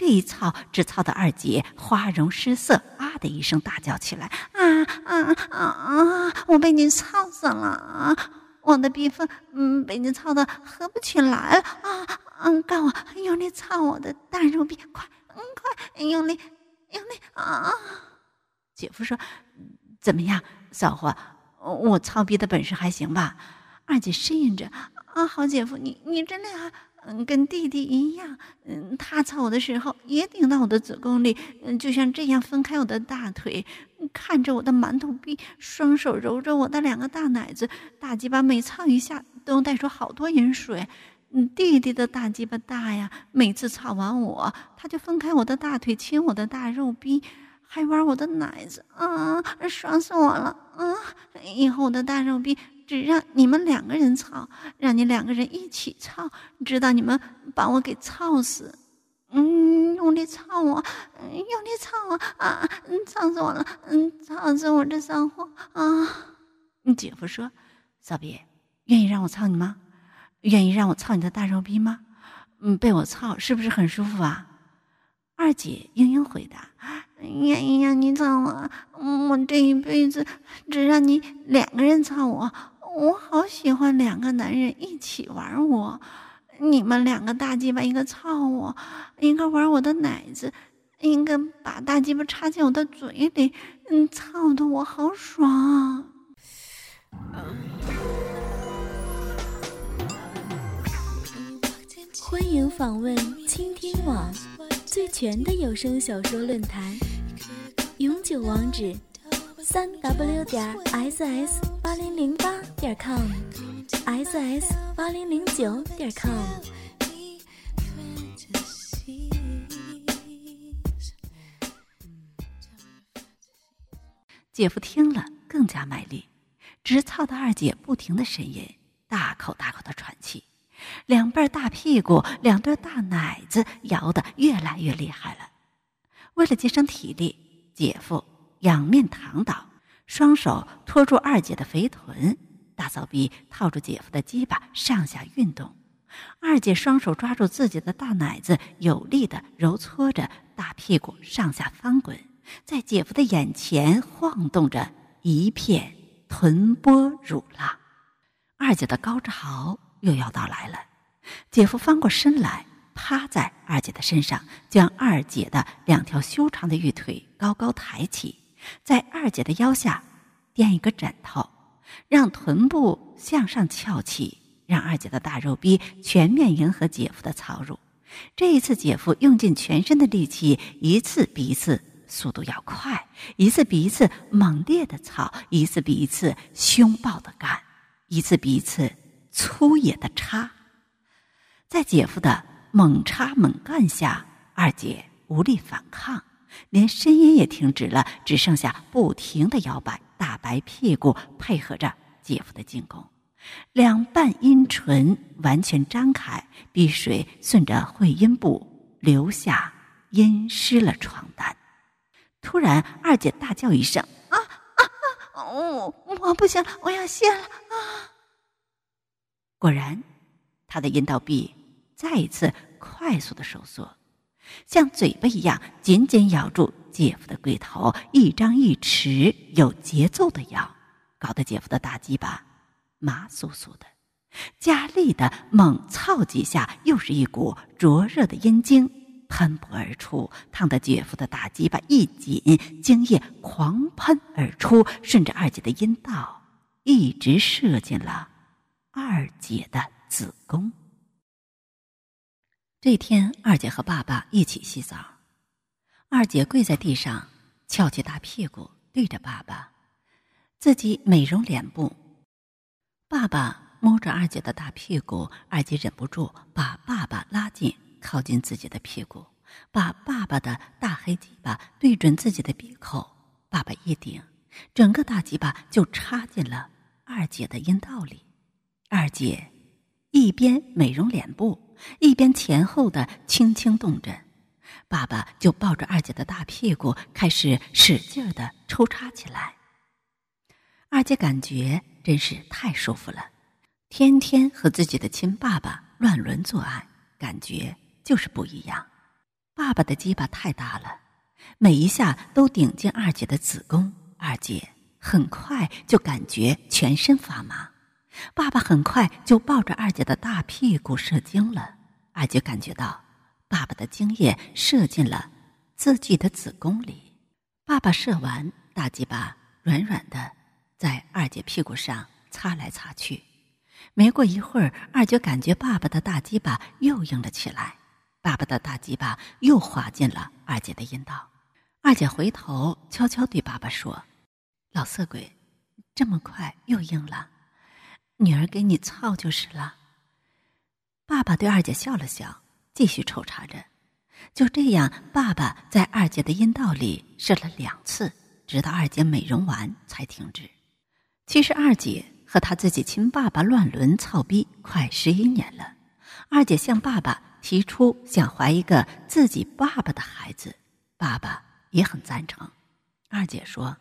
这一操，只操的二姐花容失色，啊的一声大叫起来：“啊啊啊啊！我被你操死了啊！我的逼缝，嗯，被你操的合不起来了啊！嗯，告我用力操我的大肉逼，快，嗯，快，用力，用力啊！”姐夫说：“怎么样，嫂子？我操逼的本事还行吧？”二姐呻吟着：“啊，好姐夫，你你真厉害。”嗯，跟弟弟一样，嗯，他操我的时候也顶到我的子宫里，嗯，就像这样分开我的大腿，看着我的馒头逼，双手揉着我的两个大奶子，大鸡巴每操一下都带出好多饮水。嗯，弟弟的大鸡巴大呀，每次操完我，他就分开我的大腿，亲我的大肉逼，还玩我的奶子，啊，爽死我了，啊，以后我的大肉逼。只让你们两个人操，让你两个人一起操，直到你们把我给操死。嗯，用力操我，用力操我啊！嗯，操死我了！嗯，操死我这骚货啊！你姐夫说：“骚逼，愿意让我操你吗？愿意让我操你的大肉逼吗？嗯，被我操是不是很舒服啊？”二姐嘤嘤回答：“愿意让你操我，我这一辈子只让你两个人操我。”我好喜欢两个男人一起玩我，你们两个大鸡巴，一个操我，一个玩我的奶子，一个把大鸡巴插进我的嘴里，嗯，操的我好爽。欢迎访问倾听网最全的有声小说论坛，永久网址。三 w 点 ss 八零零八点 com，ss 八零零九点 com。姐夫听了更加卖力，直操的二姐不停的呻吟，大口大口的喘气，两瓣大屁股，两对大奶子摇得越来越厉害了。为了节省体力，姐夫。仰面躺倒，双手托住二姐的肥臀，大骚逼套住姐夫的鸡巴上下运动。二姐双手抓住自己的大奶子，有力的揉搓着大屁股上下翻滚，在姐夫的眼前晃动着一片臀波乳浪。二姐的高潮又要到来了，姐夫翻过身来，趴在二姐的身上，将二姐的两条修长的玉腿高高抬起。在二姐的腰下垫一个枕头，让臀部向上翘起，让二姐的大肉逼全面迎合姐夫的操入。这一次，姐夫用尽全身的力气，一次比一次速度要快，一次比一次猛烈的操，一次比一次凶暴的干，一次比一次粗野的插。在姐夫的猛插猛干下，二姐无力反抗。连声音也停止了，只剩下不停的摇摆大白屁股，配合着姐夫的进攻。两瓣阴唇完全张开，碧水顺着会阴部流下，阴湿了床单。突然，二姐大叫一声：“啊啊啊！我我不行了，我要泄了！”啊！果然，她的阴道壁再一次快速的收缩。像嘴巴一样紧紧咬住姐夫的龟头，一张一弛，有节奏的咬，搞得姐夫的大鸡巴麻酥酥的，加力的猛操几下，又是一股灼热的阴茎喷薄而出，烫得姐夫的大鸡巴一紧，精液狂喷而出，顺着二姐的阴道一直射进了二姐的子宫。这天，二姐和爸爸一起洗澡。二姐跪在地上，翘起大屁股，对着爸爸，自己美容脸部。爸爸摸着二姐的大屁股，二姐忍不住把爸爸拉近，靠近自己的屁股，把爸爸的大黑鸡巴对准自己的鼻口。爸爸一顶，整个大鸡巴就插进了二姐的阴道里。二姐一边美容脸部。一边前后的轻轻动着，爸爸就抱着二姐的大屁股开始使劲的抽插起来。二姐感觉真是太舒服了，天天和自己的亲爸爸乱伦做爱，感觉就是不一样。爸爸爸的鸡巴太大了，每一下都顶进二姐的子宫，二姐很快就感觉全身发麻。爸爸很快就抱着二姐的大屁股射精了，二姐感觉到爸爸的精液射进了自己的子宫里。爸爸射完，大鸡巴软软的，在二姐屁股上擦来擦去。没过一会儿，二姐感觉爸爸的大鸡巴又硬了起来。爸爸的大鸡巴又滑进了二姐的阴道，二姐回头悄悄对爸爸说：“老色鬼，这么快又硬了，女儿给你操就是了。”爸爸对二姐笑了笑，继续抽查着。就这样，爸爸在二姐的阴道里射了两次，直到二姐美容完才停止。其实二姐和她自己亲爸爸乱伦操逼快十一年了，二姐向爸爸。提出想怀一个自己爸爸的孩子，爸爸也很赞成。二姐说：“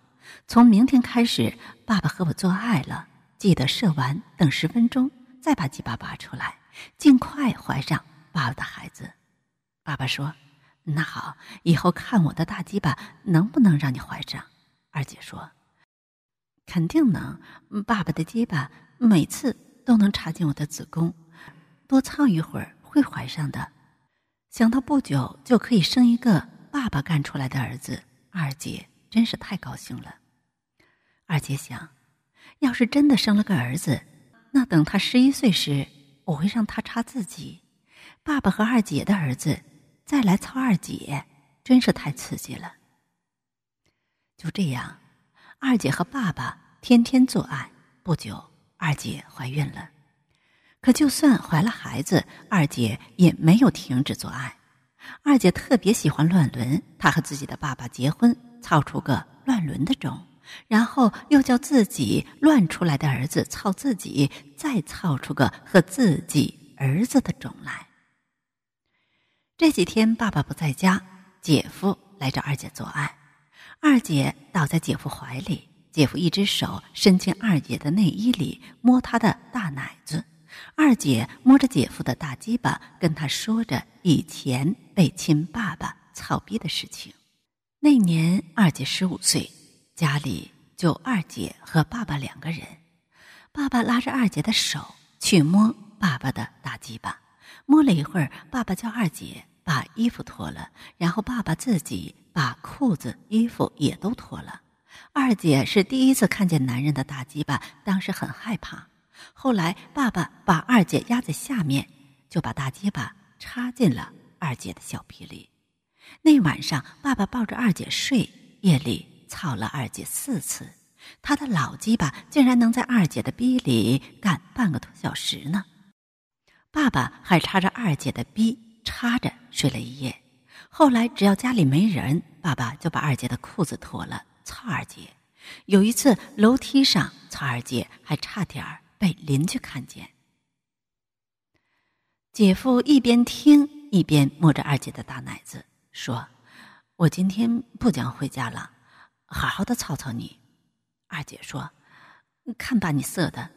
从明天开始，爸爸和我做爱了，记得射完等十分钟，再把鸡巴拔出来，尽快怀上爸爸的孩子。”爸爸说：“那好，以后看我的大鸡巴能不能让你怀上。”二姐说：“肯定能，爸爸的鸡巴每次都能插进我的子宫，多操一会儿。”会怀上的，想到不久就可以生一个爸爸干出来的儿子，二姐真是太高兴了。二姐想，要是真的生了个儿子，那等他十一岁时，我会让他插自己爸爸和二姐的儿子，再来操二姐，真是太刺激了。就这样，二姐和爸爸天天做爱，不久，二姐怀孕了。可就算怀了孩子，二姐也没有停止做爱。二姐特别喜欢乱伦，她和自己的爸爸结婚，操出个乱伦的种，然后又叫自己乱出来的儿子操自己，再操出个和自己儿子的种来。这几天爸爸不在家，姐夫来找二姐做爱，二姐倒在姐夫怀里，姐夫一只手伸进二姐的内衣里摸她的大奶子。二姐摸着姐夫的大鸡巴，跟他说着以前被亲爸爸操逼的事情。那年二姐十五岁，家里就二姐和爸爸两个人。爸爸拉着二姐的手去摸爸爸的大鸡巴，摸了一会儿，爸爸叫二姐把衣服脱了，然后爸爸自己把裤子、衣服也都脱了。二姐是第一次看见男人的大鸡巴，当时很害怕。后来，爸爸把二姐压在下面，就把大鸡巴插进了二姐的小臂里。那晚上，爸爸抱着二姐睡，夜里操了二姐四次。他的老鸡巴竟然能在二姐的逼里干半个多小时呢。爸爸还插着二姐的逼插着睡了一夜。后来，只要家里没人，爸爸就把二姐的裤子脱了操二姐。有一次，楼梯上操二姐，还差点儿。被邻居看见，姐夫一边听一边摸着二姐的大奶子，说：“我今天不讲回家了，好好的操操你。”二姐说：“看把你色的，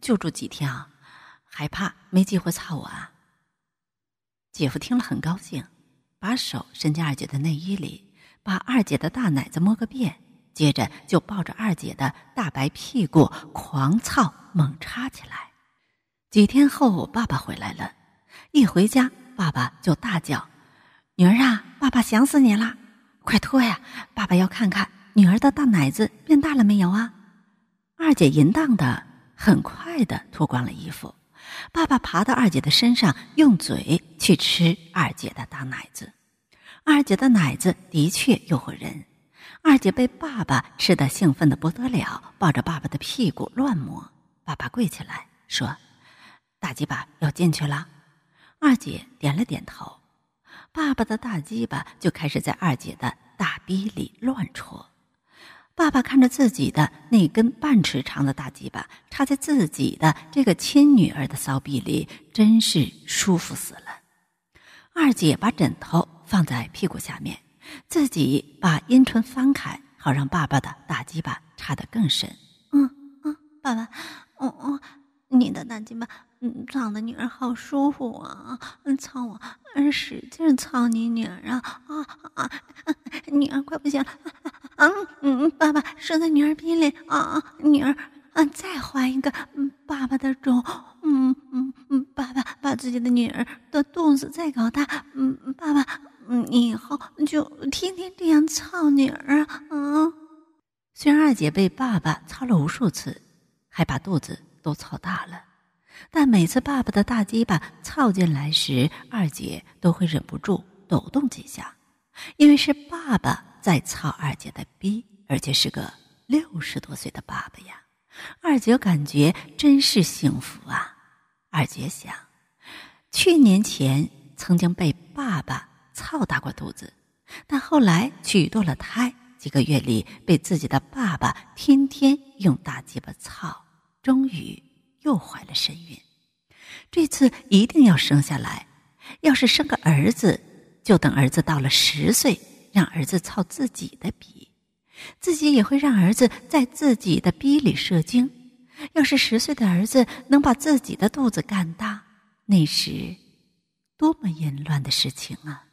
就住几天啊？还怕没机会操我啊？”姐夫听了很高兴，把手伸进二姐的内衣里，把二姐的大奶子摸个遍。接着就抱着二姐的大白屁股狂操猛插起来。几天后，爸爸回来了，一回家，爸爸就大叫：“女儿啊，爸爸想死你了，快脱呀！爸爸要看看女儿的大奶子变大了没有啊！”二姐淫荡的很快的脱光了衣服，爸爸爬到二姐的身上，用嘴去吃二姐的大奶子。二姐的奶子的确诱惑人。二姐被爸爸吃的兴奋的不得了，抱着爸爸的屁股乱摸。爸爸跪起来说：“大鸡巴要进去了。”二姐点了点头。爸爸的大鸡巴就开始在二姐的大逼里乱戳。爸爸看着自己的那根半尺长的大鸡巴插在自己的这个亲女儿的骚逼里，真是舒服死了。二姐把枕头放在屁股下面。自己把阴唇翻开，好让爸爸的大鸡巴插得更深。嗯嗯，爸爸，哦哦，你的大鸡巴嗯，操的女儿好舒服啊！嗯，操我，嗯，使劲操你女儿啊！啊啊，女儿快不行了！嗯嗯，爸爸射在女儿逼里啊！女儿，嗯，再换一个，嗯，爸爸的种，嗯嗯嗯，爸爸把自己的女儿的肚子再搞大，嗯，爸爸，嗯，以后就天天这样操女儿！啊！虽然二姐被爸爸操了无数次，还把肚子都操大了。但每次爸爸的大鸡巴操进来时，二姐都会忍不住抖动几下，因为是爸爸在操二姐的逼，而且是个六十多岁的爸爸呀。二姐感觉真是幸福啊！二姐想，去年前曾经被爸爸操大过肚子，但后来取堕了胎，几个月里被自己的爸爸天天用大鸡巴操，终于。又怀了身孕，这次一定要生下来。要是生个儿子，就等儿子到了十岁，让儿子操自己的逼，自己也会让儿子在自己的逼里射精。要是十岁的儿子能把自己的肚子干大，那时多么淫乱的事情啊！